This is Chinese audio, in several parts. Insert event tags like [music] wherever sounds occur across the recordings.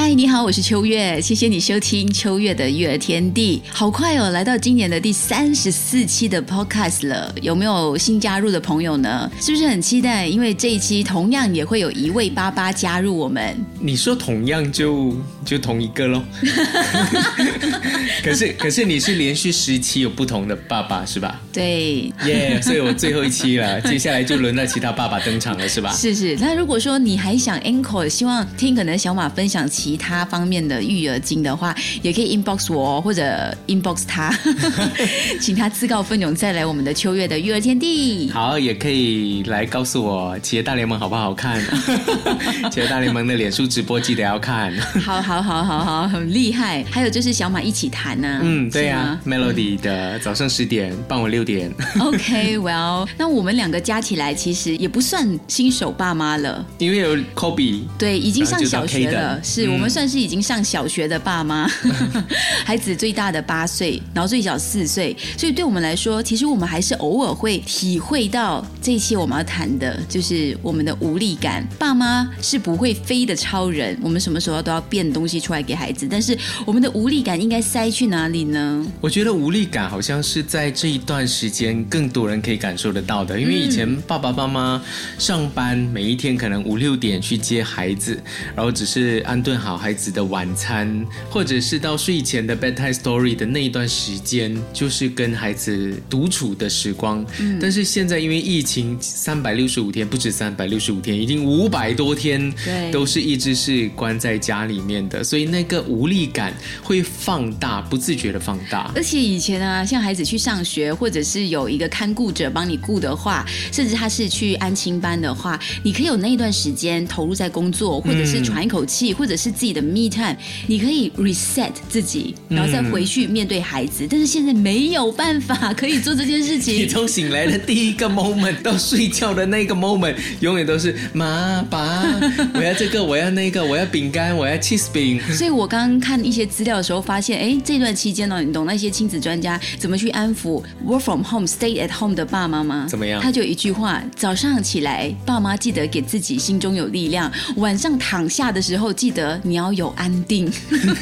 嗨，你好，我是秋月，谢谢你收听秋月的育儿天地。好快哦，来到今年的第三十四期的 Podcast 了，有没有新加入的朋友呢？是不是很期待？因为这一期同样也会有一位爸爸加入我们。你说同样就就同一个喽？[laughs] 可是可是你是连续十期有不同的爸爸是吧？对，耶，所以我最后一期了，[laughs] 接下来就轮到其他爸爸登场了是吧？是是。那如果说你还想 Encore，希望听可能小马分享其他方面的育儿经的话，也可以 inbox 我或者 inbox 他，[laughs] 请他自告奋勇再来我们的秋月的育儿天地。好，也可以来告诉我企业大联盟好不好看？[laughs] 企业大联盟的脸书直播记得要看。好好好好好，很厉害。还有就是小马一起谈呢。嗯，对呀，Melody 的早上十点，傍晚六点。[laughs] OK，Well，那我们两个加起来其实也不算新手爸妈了。因为有 Kobe，对，已经上小学了，是、们算是已经上小学的爸妈，[laughs] 孩子最大的八岁，然后最小四岁，所以对我们来说，其实我们还是偶尔会体会到这一期我们要谈的就是我们的无力感。爸妈是不会飞的超人，我们什么时候都要变东西出来给孩子，但是我们的无力感应该塞去哪里呢？我觉得无力感好像是在这一段时间更多人可以感受得到的，因为以前爸爸妈妈上班，每一天可能五六点去接孩子，然后只是安顿好孩子的晚餐，或者是到睡前的 bedtime story 的那一段时间，就是跟孩子独处的时光。嗯但是现在因为疫情，三百六十五天不止三百六十五天，已经五百多天对都是一直是关在家里面的，所以那个无力感会放大，不自觉的放大。而且以前啊，像孩子去上学，或者是有一个看顾者帮你顾的话，甚至他是去安亲班的话，你可以有那一段时间投入在工作，或者是喘一口气，或者是自己的 me time，你可以 reset 自己，然后再回去面对孩子。但是现在没有办法可以做这件事情 [laughs] 你。从醒来的第一个 moment 到睡觉的那个 moment，永远都是妈爸，[laughs] 我要这个，我要那个，我要饼干，我要 cheese 饼。所以我刚刚看一些资料的时候，发现，哎，这段期间呢，你懂那些亲子专家怎么去安抚 work from home、stay at home 的爸妈吗？怎么样他就一句话：早上起来，爸妈记得给自己心中有力量；晚上躺下的时候，记得你要有安定。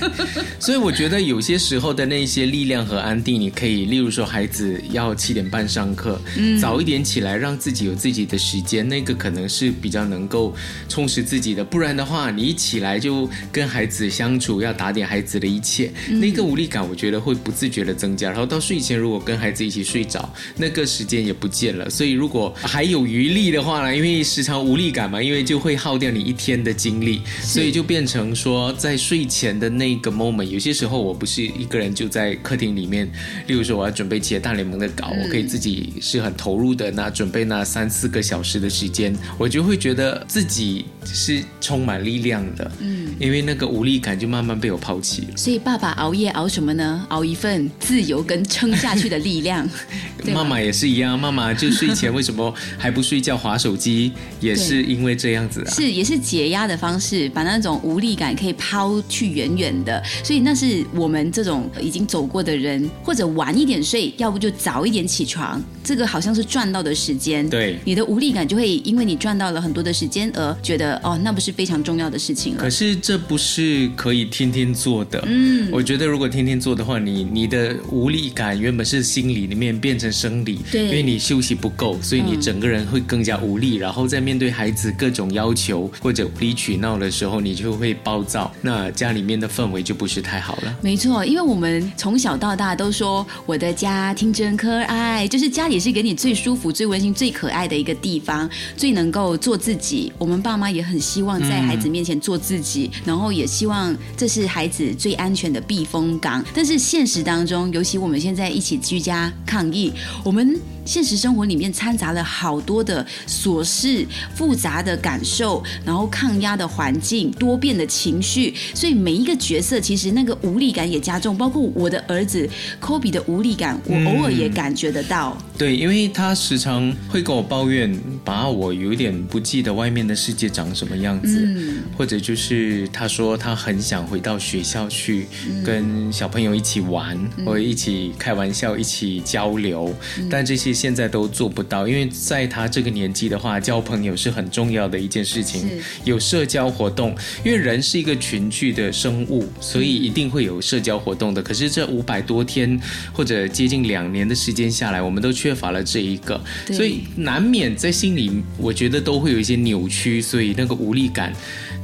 [laughs] 所以我觉得有些时候的那些力量和安定，你可以，例如说孩子要七点半上课，早一点起来，让自己有自己的时间，那个可能是比较能够充实自己的。不然的话，你一起来就跟孩子相处，要打点孩子的一切，那个无力感，我觉得会不自觉的增加。然后到睡前，如果跟孩子一起睡着，那个时间也不见了。所以如果还有余力的话呢，因为时常无力感嘛，因为就会耗掉你一天的精力，所以就变成说，在睡前的那个 moment，有些时候我不是一个人就在客厅里面，例如说我要准备企业大联盟的稿，我可以自己是很投入的，那准备那三四个小时的时间，我就会觉得自己是充满力量的，嗯，因为那个无力感就慢慢被我抛弃了。所以爸爸熬夜熬什么呢？熬一份自由跟撑下去的力量。[laughs] 妈妈也是一样，妈妈就睡前为什么还不睡觉划手机，也是因为这样子啊。是，也是解压的方式，把那种无力感可以抛去远远的。所以那是我们这种已经走过的人，或者晚一点睡，要不就早一点起床，这个好像是赚到的时间。对你的无力感就会因为你赚到了很多的时间而觉得哦，那不是非常重要的事情了可。是这不是可以天天做的。嗯，我觉得如果天天做的话，你你的无力感原本是心理里面变成生理，对因为你休息不够，所以你嗯整个人会更加无力，然后在面对孩子各种要求或者无理取闹的时候，你就会暴躁，那家里面的氛围就不是太好了。没错，因为我们从小到大都说我的家庭真可爱，就是家里是给你最舒服、最温馨、最可爱的一个地方，最能够做自己。我们爸妈也很希望在孩子面前做自己，然后也希望这是孩子最安全的避风港。但是现实当中，尤其我们现在一起居家抗疫，我们现实生活里面掺杂了好多的琐事、复杂的感受，然后抗压的环境、多变的情绪，所以每一个角色其实那个无力感也加重，包括我的儿子科比的无力感，我偶尔也感觉得到。对，因为他时常会跟我抱怨，把我有点不记得外面的世界长什么样子，嗯。或者就是他说他很想回到学校去跟小朋友一起玩，或者一起开玩笑、一起交流，但这些现在都做不到，因为在他这个年纪的话，交朋友是很重要的一件事情，有社交活动，因为人是一个群居的生物，所以一定会有社交活动的。可是这五百多天或者接近两年的时间下来，我们都缺乏了这一个，所以难免在心里，我觉得都会有一些扭曲，所以那个无力感。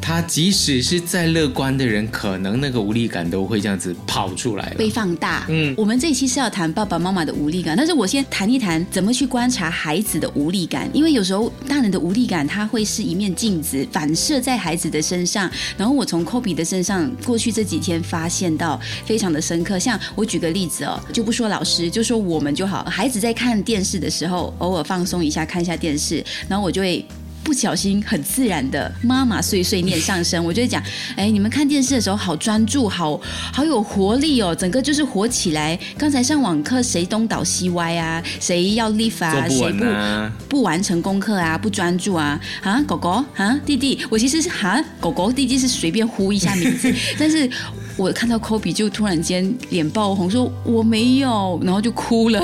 他即使是再乐观的人，可能那个无力感都会这样子跑出来。被放大。嗯我们这一期是要谈爸爸妈妈的无力感，但是我先谈一谈怎么去观察孩子的无力感，因为有时候大人的无力感，它会是一面镜子反射在孩子的身上。然后我从 Kobe 的身上，过去这几天发现到非常的深刻。像我举个例子哦，就不说老师，就说我们就好。孩子在看电视的时候，偶尔放松一下，看一下电视，然后我就会。不小心很自然的妈妈碎碎念上身，我就会讲，哎，你们看电视的时候好专注，好好有活力哦，整个就是活起来。刚才上网课谁东倒西歪啊，谁要 leave 啊，谁稳啊，不完成功课啊，不专注啊，啊，狗狗啊，弟弟，我其实是哈，狗狗弟弟是随便呼一下名字，[laughs] 但是我看到 Kobe 就突然间脸爆红，说我没有，然后就哭了。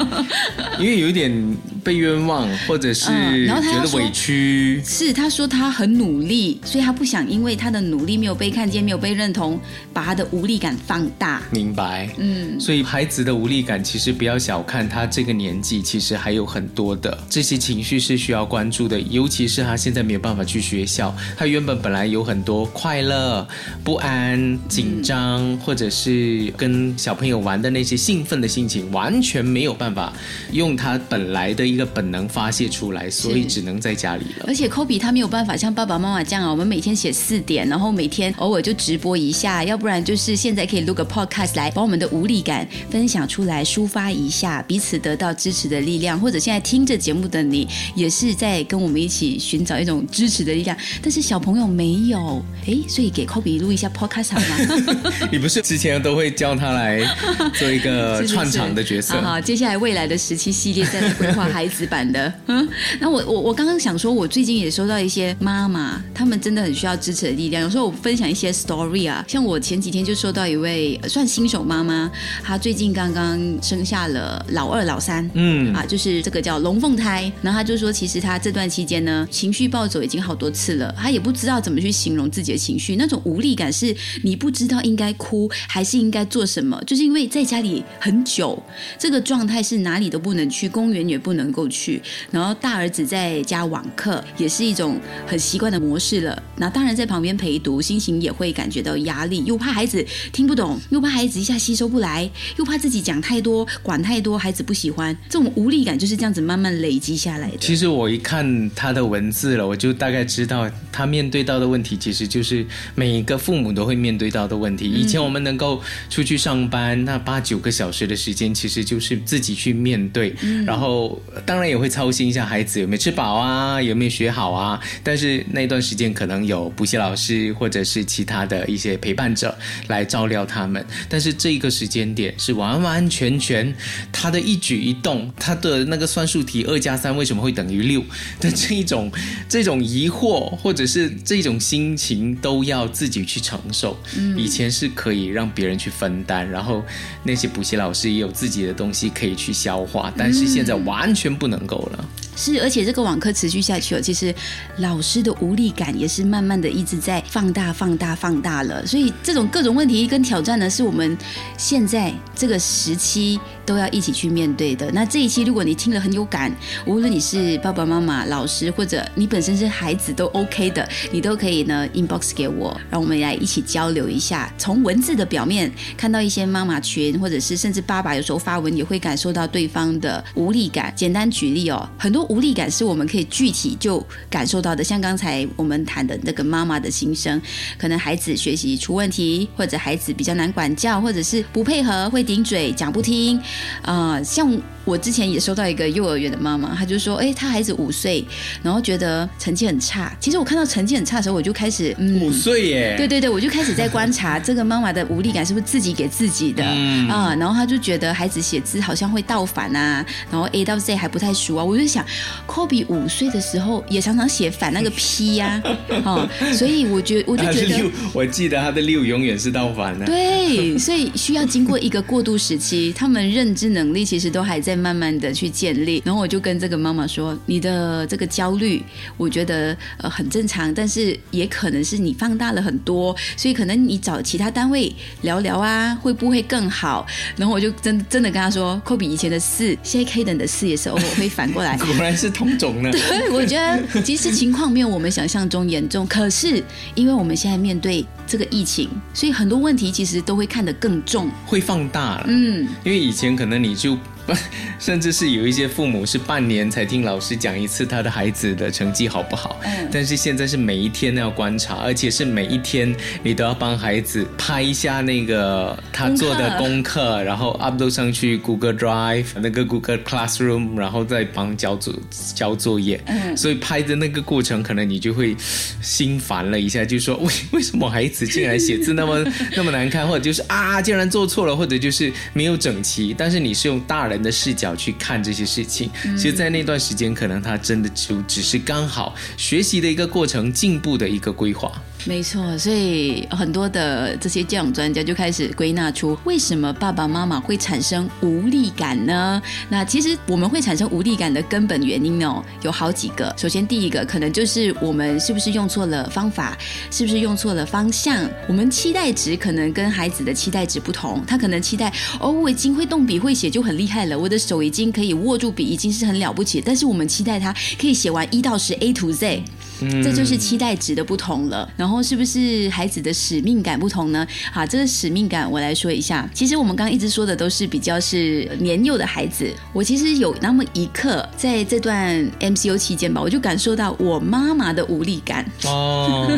[laughs] 因为有一点被冤枉，或者是嗯然后他觉得委屈。是，他说他很努力，所以他不想因为他的努力没有被看见、没有被认同，把他的无力感放大。明白，嗯，所以孩子的无力感，其实不要小看他这个年纪，其实还有很多的这些情绪是需要关注的。尤其是他现在没有办法去学校，他原本本来有很多快乐、不安、紧张，或者是跟小朋友玩的那些兴奋的心情，完全没有办法用他本来的一个本能发泄出来，所以只能在家里了。而且 Kobe 他没有办法像爸爸妈妈这样啊，我们每天写四点，然后每天偶尔就直播一下，要不然就是现在可以录个 podcast 来把我们的无力感分享出来，抒发一下，彼此得到支持的力量。或者现在听着节目的你，也是在跟我们一起寻找一种支持的力量。但是小朋友没有，哎，所以给 Kobe 录一下 [laughs] podcast 好吗？你不是之前都会叫他来做一个串场的角色？好好，接下来未来的十期系列再来规划孩子版的。嗯，那我我我刚刚想说，我最近也收到一些妈妈，她们真的很需要支持的力量。有时候我分享一些 story 啊，像我前几天就收到一位呃算新手妈妈，她最近刚刚生下了老二、老三。嗯啊，就是这个叫龙凤胎，然后她就说，其实她这段期间呢，情绪暴走已经好多次了，她也不知道怎么去形容自己的情绪，那种无力感是你不知道应该哭还是应该做什么，就是因为在家里很久，这个状态是哪里都不能去，公园也不能够去，然后大儿子在家网课也是一种很习惯的模式了，那当然在旁边陪读，心情也会感觉到压力，又怕孩子听不懂，又怕孩子一下吸收不来，又怕自己讲太多、管太多，孩子不喜欢，这种无力感就是这样子慢慢累积下来的。其实我一看他的文字了，我就大概知道他面对到的问题，其实就是每一个父母都会面对到的问题。以前我们能够出去上班，那八九个小时的时间，其实就是自己去面对，然后当然也会操心一下孩子有没有吃饱啊，有没有学好啊。但是那段时间可能有补习老师或者是其他的一些陪伴者来照料他们，但是这个时间点是完完全全他的一举一动，他的那个算术题二加三为什么会等于六的这一种 [laughs] 这种疑惑，或者是这种心情，都要自己去承受。以前是可以让别人去分担，然后那些补习老师也有自己的东西可以去消化，但是现在完全不能够了。是，而且这个网课持续下去哦，其实老师的无力感也是慢慢的一直在放大、放大、放大了。所以这种各种问题跟挑战呢，是我们现在这个时期都要一起去面对的。那这一期如果你听了很有感，无论你是爸爸妈妈、老师，或者你本身是孩子都 OK 的，你都可以呢 inbox 给我，让我们来一起交流一下。从文字的表面看到一些妈妈群，或者是甚至爸爸有时候发文也会感受到对方的无力感。简单举例哦，很多无力感是我们可以具体就感受到的，像刚才我们谈的那个妈妈的心声，可能孩子学习出问题，或者孩子比较难管教，或者是不配合、会顶嘴、讲不听，呃，像。我之前也收到一个幼儿园的妈妈，她就说：“哎，她孩子五岁，然后觉得成绩很差。其实我看到成绩很差的时候，我就开始嗯，五岁耶，对对对，我就开始在观察这个妈妈的无力感是不是自己给自己的啊。然后她就觉得孩子写字好像会倒反啊，然后 A 到 Z 还不太熟啊。我就想科比五岁的时候也常常写反那个 P 呀，[laughs] 哦，所以我觉我就觉得，我记得他的六永远是倒反的。对，所以需要经过一个过渡时期，他们认知能力其实都还在。慢慢的去建立，然后我就跟这个妈妈说：“你的这个焦虑，我觉得呃很正常，但是也可能是你放大了很多，所以可能你找其他单位聊聊啊，会不会更好？”然后我就真真的跟他说：“科比以前的四，现在 K 等的四也是偶尔会反过来，当然是同种呢。”对，我觉得其实情况没有我们想象中严重，可是因为我们现在面对这个疫情，所以很多问题其实都会看得更重，会放大了。嗯，因为以前可能你就。[laughs] 甚至是有一些父母是半年才听老师讲一次他的孩子的成绩好不好，嗯，但是现在是每一天都要观察，而且是每一天你都要帮孩子拍一下那个他做的功课，然后 upload 上去 Google Drive 那个 Google Classroom，然后再帮交作交作业，嗯，所以拍的那个过程可能你就会心烦了一下，就说为为什么孩子竟然写字那么 [laughs] 那么难看，或者就是啊竟然做错了，或者就是没有整齐，但是你是用大。人的视角去看这些事情，其实，在那段时间，可能他真的就只是刚好学习的一个过程，进步的一个规划。没错，所以很多的这些教养专家就开始归纳出，为什么爸爸妈妈会产生无力感呢？那其实我们会产生无力感的根本原因哦，有好几个。首先，第一个可能就是我们是不是用错了方法，是不是用错了方向？我们期待值可能跟孩子的期待值不同，他可能期待哦，我已经会动笔会写就很厉害了，我的手已经可以握住笔，已经是很了不起。但是我们期待他可以写完一到十 A to Z。这就是期待值的不同了，然后是不是孩子的使命感不同呢？好，这个使命感我来说一下。其实我们刚刚一直说的都是比较是年幼的孩子，我其实有那么一刻在这段 MCU 期间吧，我就感受到我妈妈的无力感哦，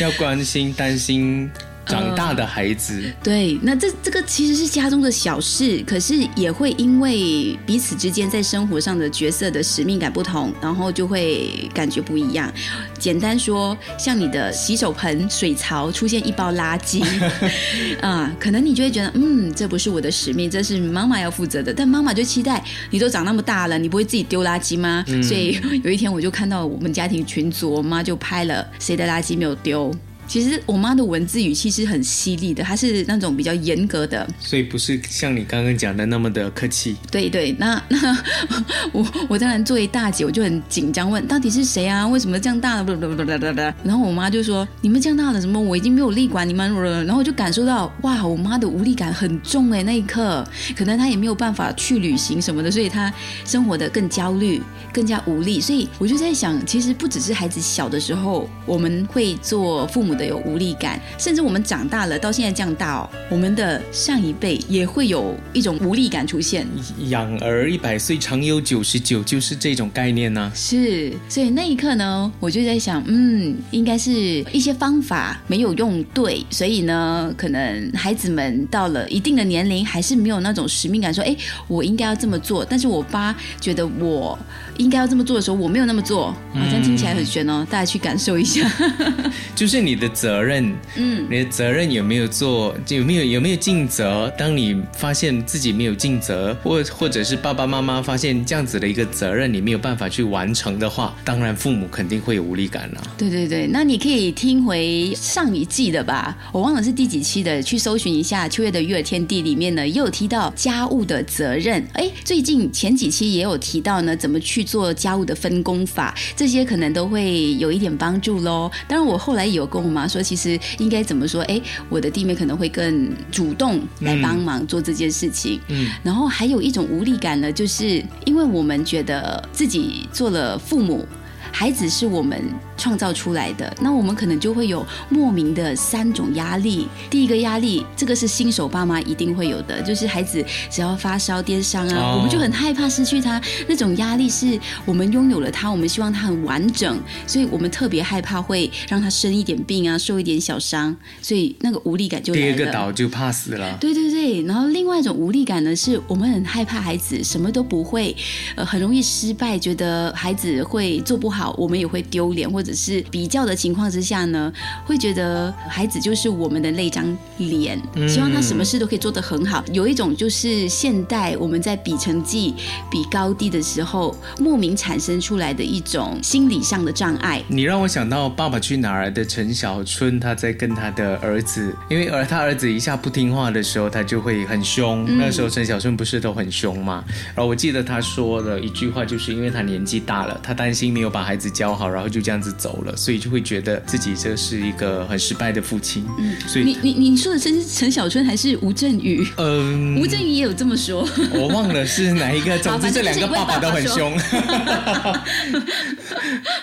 要关心担心。长大的孩子，对，那这这个其实是家中的小事，可是也会因为彼此之间在生活上的角色的使命感不同，然后就会感觉不一样。简单说，像你的洗手盆水槽出现一包垃圾，[laughs] 啊，可能你就会觉得，嗯，这不是我的使命，这是妈妈要负责的。但妈妈就期待你都长那么大了，你不会自己丢垃圾吗？所以有一天我就看到我们家庭群组，我妈就拍了谁的垃圾没有丢。其实我妈的文字语气是很犀利的，她是那种比较严格的，所以不是像你刚刚讲的那么的客气。对对，那 [laughs] 那我我当然作为大姐，我就很紧张，问到底是谁啊？为什么这样大了？然后我妈就说：“你们这样大了什么？我已经没有力管你们了。”然后我就感受到哇，我妈的无力感很重哎，那一刻可能她也没有办法去旅行什么的，所以她生活的更焦虑，更加无力。所以我就在想，其实不只是孩子小的时候，我们会做父母。的有无力感，甚至我们长大了到现在这样大哦，我们的上一辈也会有一种无力感出现。养儿一百岁，常有九十九，就是这种概念呢。是，所以那一刻呢，我就在想，嗯，应该是一些方法没有用对，所以呢，可能孩子们到了一定的年龄，还是没有那种使命感，说，哎，我应该要这么做。但是我爸觉得我应该要这么做的时候，我没有那么做，好像听起来很悬哦。大家去感受一下，[laughs] 就是你的。责任，嗯，你的责任有没有做？有没有有没有尽责？当你发现自己没有尽责，或或者是爸爸妈妈发现这样子的一个责任你没有办法去完成的话，当然父母肯定会有无力感了。对对对，那你可以听回上一季的吧，我忘了是第几期的，去搜寻一下《秋月的育儿天地》里面呢，也有提到家务的责任。哎，最近前几期也有提到呢，怎么去做家务的分工法，这些可能都会有一点帮助喽。当然，我后来有跟我妈说，其实应该怎么说？哎，我的弟妹可能会更主动来帮忙做这件事情。嗯，然后还有一种无力感呢，就是因为我们觉得自己做了父母。孩子是我们创造出来的，那我们可能就会有莫名的三种压力。第一个压力，这个是新手爸妈一定会有的，就是孩子只要发烧、跌伤啊，哦我们就很害怕失去他。那种压力是我们拥有了他，我们希望他很完整，所以我们特别害怕会让他生一点病啊，受一点小伤，所以那个无力感就来了。第二个倒就怕死了。对对对，然后另外一种无力感呢，是我们很害怕孩子什么都不会，呃，很容易失败，觉得孩子会做不好，我们也会丢脸，或者是比较的情况之下呢，会觉得孩子就是我们的那张脸，希望他什么事都可以做得很好。有一种就是现代我们在比成绩、比高低的时候，莫名产生出来的一种心理上的障碍。你让我想到《爸爸去哪儿》的陈小春，他在跟他的儿子，因为而他儿子一下不听话的时候，他就会很凶。那时候陈小春不是都很凶嘛？然后我记得他说了一句话，就是因为他年纪大了，他担心没有把孩子教好，然后就这样子走了，所以就会觉得自己这是一个很失败的父亲。嗯，所以你你你说的是陈小春还是吴镇宇？嗯，吴镇宇也有这么说。我忘了是哪一个，总之这两个爸爸都很凶。[laughs]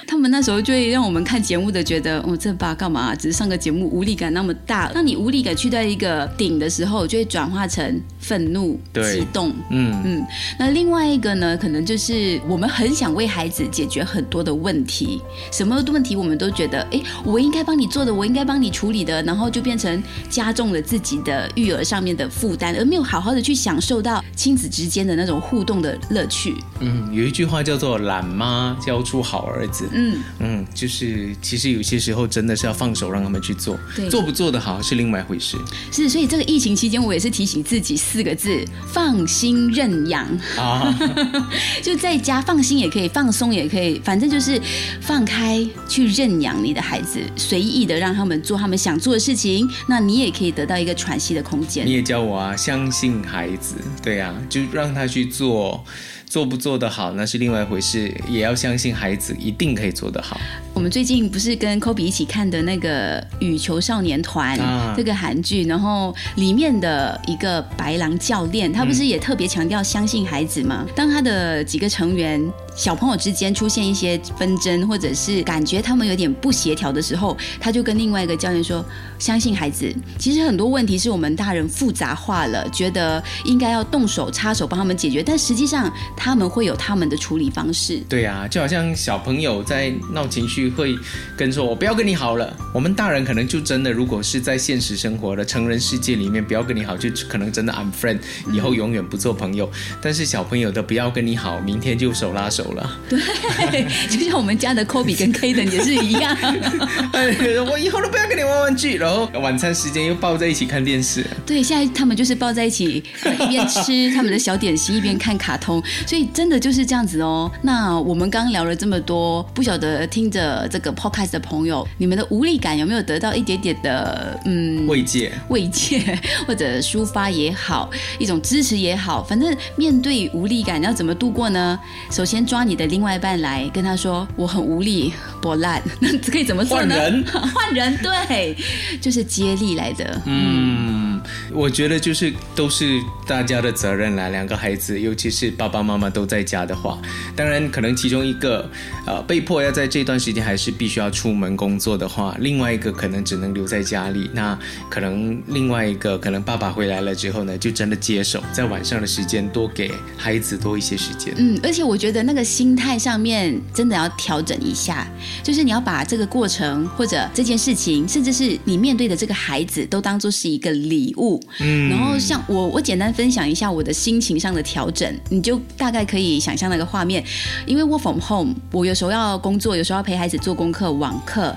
他们那时候就会让我们看节目的觉得，哦，这爸干嘛、只是上个节目，无力感那么大。当你无力感去到一个顶的时候，就会转化成愤怒、对。激动。嗯，嗯，那另外一个呢，可能就是我们很想为孩子解决很多的问题，什么问题我们都觉得，哎，我应该帮你做的，我应该帮你处理的，然后就变成加重了自己的育儿上面的负担，而没有好好的去享受到亲子之间的那种互动的乐趣。嗯，有一句话叫做“懒妈教出好儿子”。嗯，嗯，就是其实有些时候真的是要放手让他们去做。对，做不做得好是另外一回事。是，所以这个疫情期间，我也是提醒自己四个字：放心认养。啊。[laughs] 就在家放心也可以，放松也可以，反正就是放开去认养你的孩子，随意的让他们做他们想做的事情，那你也可以得到一个喘息的空间你。也教我啊，相信孩子，对呀、就让他去做，做不做得好那是另外一回事，也要相信孩子一定可以做得好。我们最近不是跟 Kobe 一起看的那个《羽球少年团》这个韩剧，然后里面的一个白狼教练，他不是也特别强调相信孩子吗？当他的几个成员小朋友之间出现一些纷争，或者是感觉他们有点不协调的时候，他就跟另外一个教练说：“相信孩子。”其实很多问题是我们大人复杂化了，觉得应该要动手插手帮他们解决，但实际上他们会有他们的处理方式。对啊、就好像小朋友在闹情绪会跟说：“我不要跟你好了。”我们大人可能就真的，如果是在现实生活的成人世界里面，不要跟你好，就可能真的 “I'm friend”，以后永远不做朋友。但是小朋友的不要跟你好，明天就手拉手了。对，就像我们家的 Kobe 跟 Kaden 也是一样。[laughs] 哎，我以后都不要跟你玩玩具，然后晚餐时间又抱在一起看电视。对，现在他们就是抱在一起，呃一边吃他们的小点心，一边看卡通，所以真的就是这样子哦。那我们刚刚聊了这么多，不晓得听着这个 podcast 的朋友，你们的无力感有没有得到一点点的嗯慰藉，慰藉，[laughs] 或者抒发也好，一种支持也好，反正面对无力感，你要怎么度过呢？首先抓你的另外一半来跟他说：“我很无力，波烂。[laughs] ”那可以怎么做呢？换人 [laughs] 换人，对，就是接力来的。嗯，我觉得就是都是大家的责任啦。两个孩子，尤其是爸爸妈妈都在家的话，当然可能其中一个呃被迫要在这段时间还是必须要出门工作的话，另外一个可能只能留在家里。那可能另外一个可能爸爸回来了之后呢，就真的接手，在晚上的时间多给孩子多一些时间。嗯，而且我觉得那个心态上面真的要调整一下，就是你要把这个过程或者这件事情，甚至是你面对的这个孩子，都当做是一个礼物。嗯，然后像我，我简单分享一下我的心情上的调整，你就大概可以想象那个画面。因为 work from home，我有时候要工作，有时候要陪孩子做功课、网课，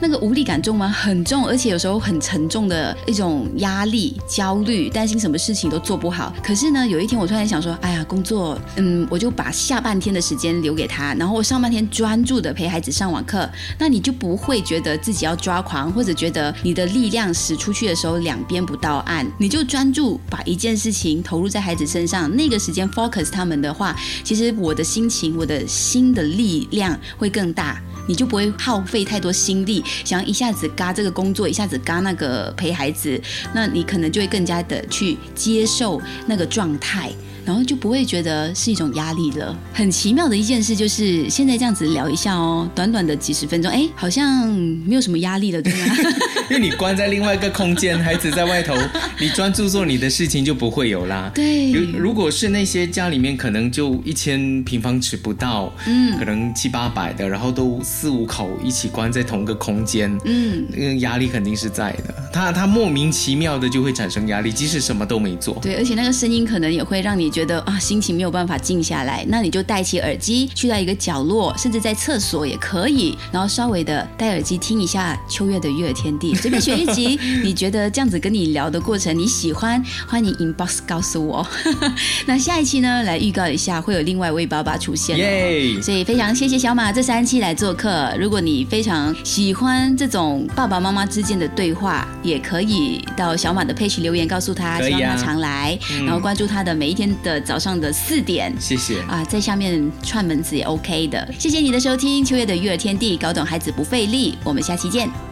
那个无力感重吗？很重，而且有时候很沉重的一种压力、焦虑，担心什么事情都做不好。可是呢，有一天我突然想说，哎呀，工作，嗯，我就把下半天的时间留给他，然后我上半天专注的陪孩子上网课，那你就不会觉得自己要抓狂，或者觉得你的力量使出去的时候两边不到你就专注把一件事情投入在孩子身上，那个时间 focus 他们的话，其实我的心情、我的心的力量会更大。你就不会耗费太多心力，想要一下子嘎这个工作，一下子嘎那个陪孩子，那你可能就会更加的去接受那个状态。然后就不会觉得是一种压力了。很奇妙的一件事就是现在这样子聊一下哦，短短的几十分钟，哎，好像没有什么压力了，对吗？[laughs] 因为你关在另外一个空间，孩子在外头，你专注做你的事情就不会有啦。[laughs] 对，如如果是那些家里面可能就一千平方尺不到，嗯，可能七八百的，然后都四五口一起关在同个空间，嗯，那个压力肯定是在的。他他莫名其妙的就会产生压力，即使什么都没做。对，而且那个声音可能也会让你觉得啊，心情没有办法静下来。那你就戴起耳机，去到一个角落，甚至在厕所也可以，然后稍微的戴耳机听一下秋月的育儿天地。随便选一集，你觉得这样子跟你聊的过程你喜欢，[laughs] 欢迎 inbox 告诉我。[laughs] 那下一期呢，来预告一下，会有另外一位爸爸出现。耶！所以非常谢谢小马这三期来做客。如果你非常喜欢这种爸爸妈妈之间的对话，也可以到小马的 page 留言告诉他，希望他常来，然后关注他的每一天的早上的四点。谢谢啊，在下面串门子也 OK 的。谢谢你的收听，秋月的育儿天地，搞懂孩子不费力。我们下期见。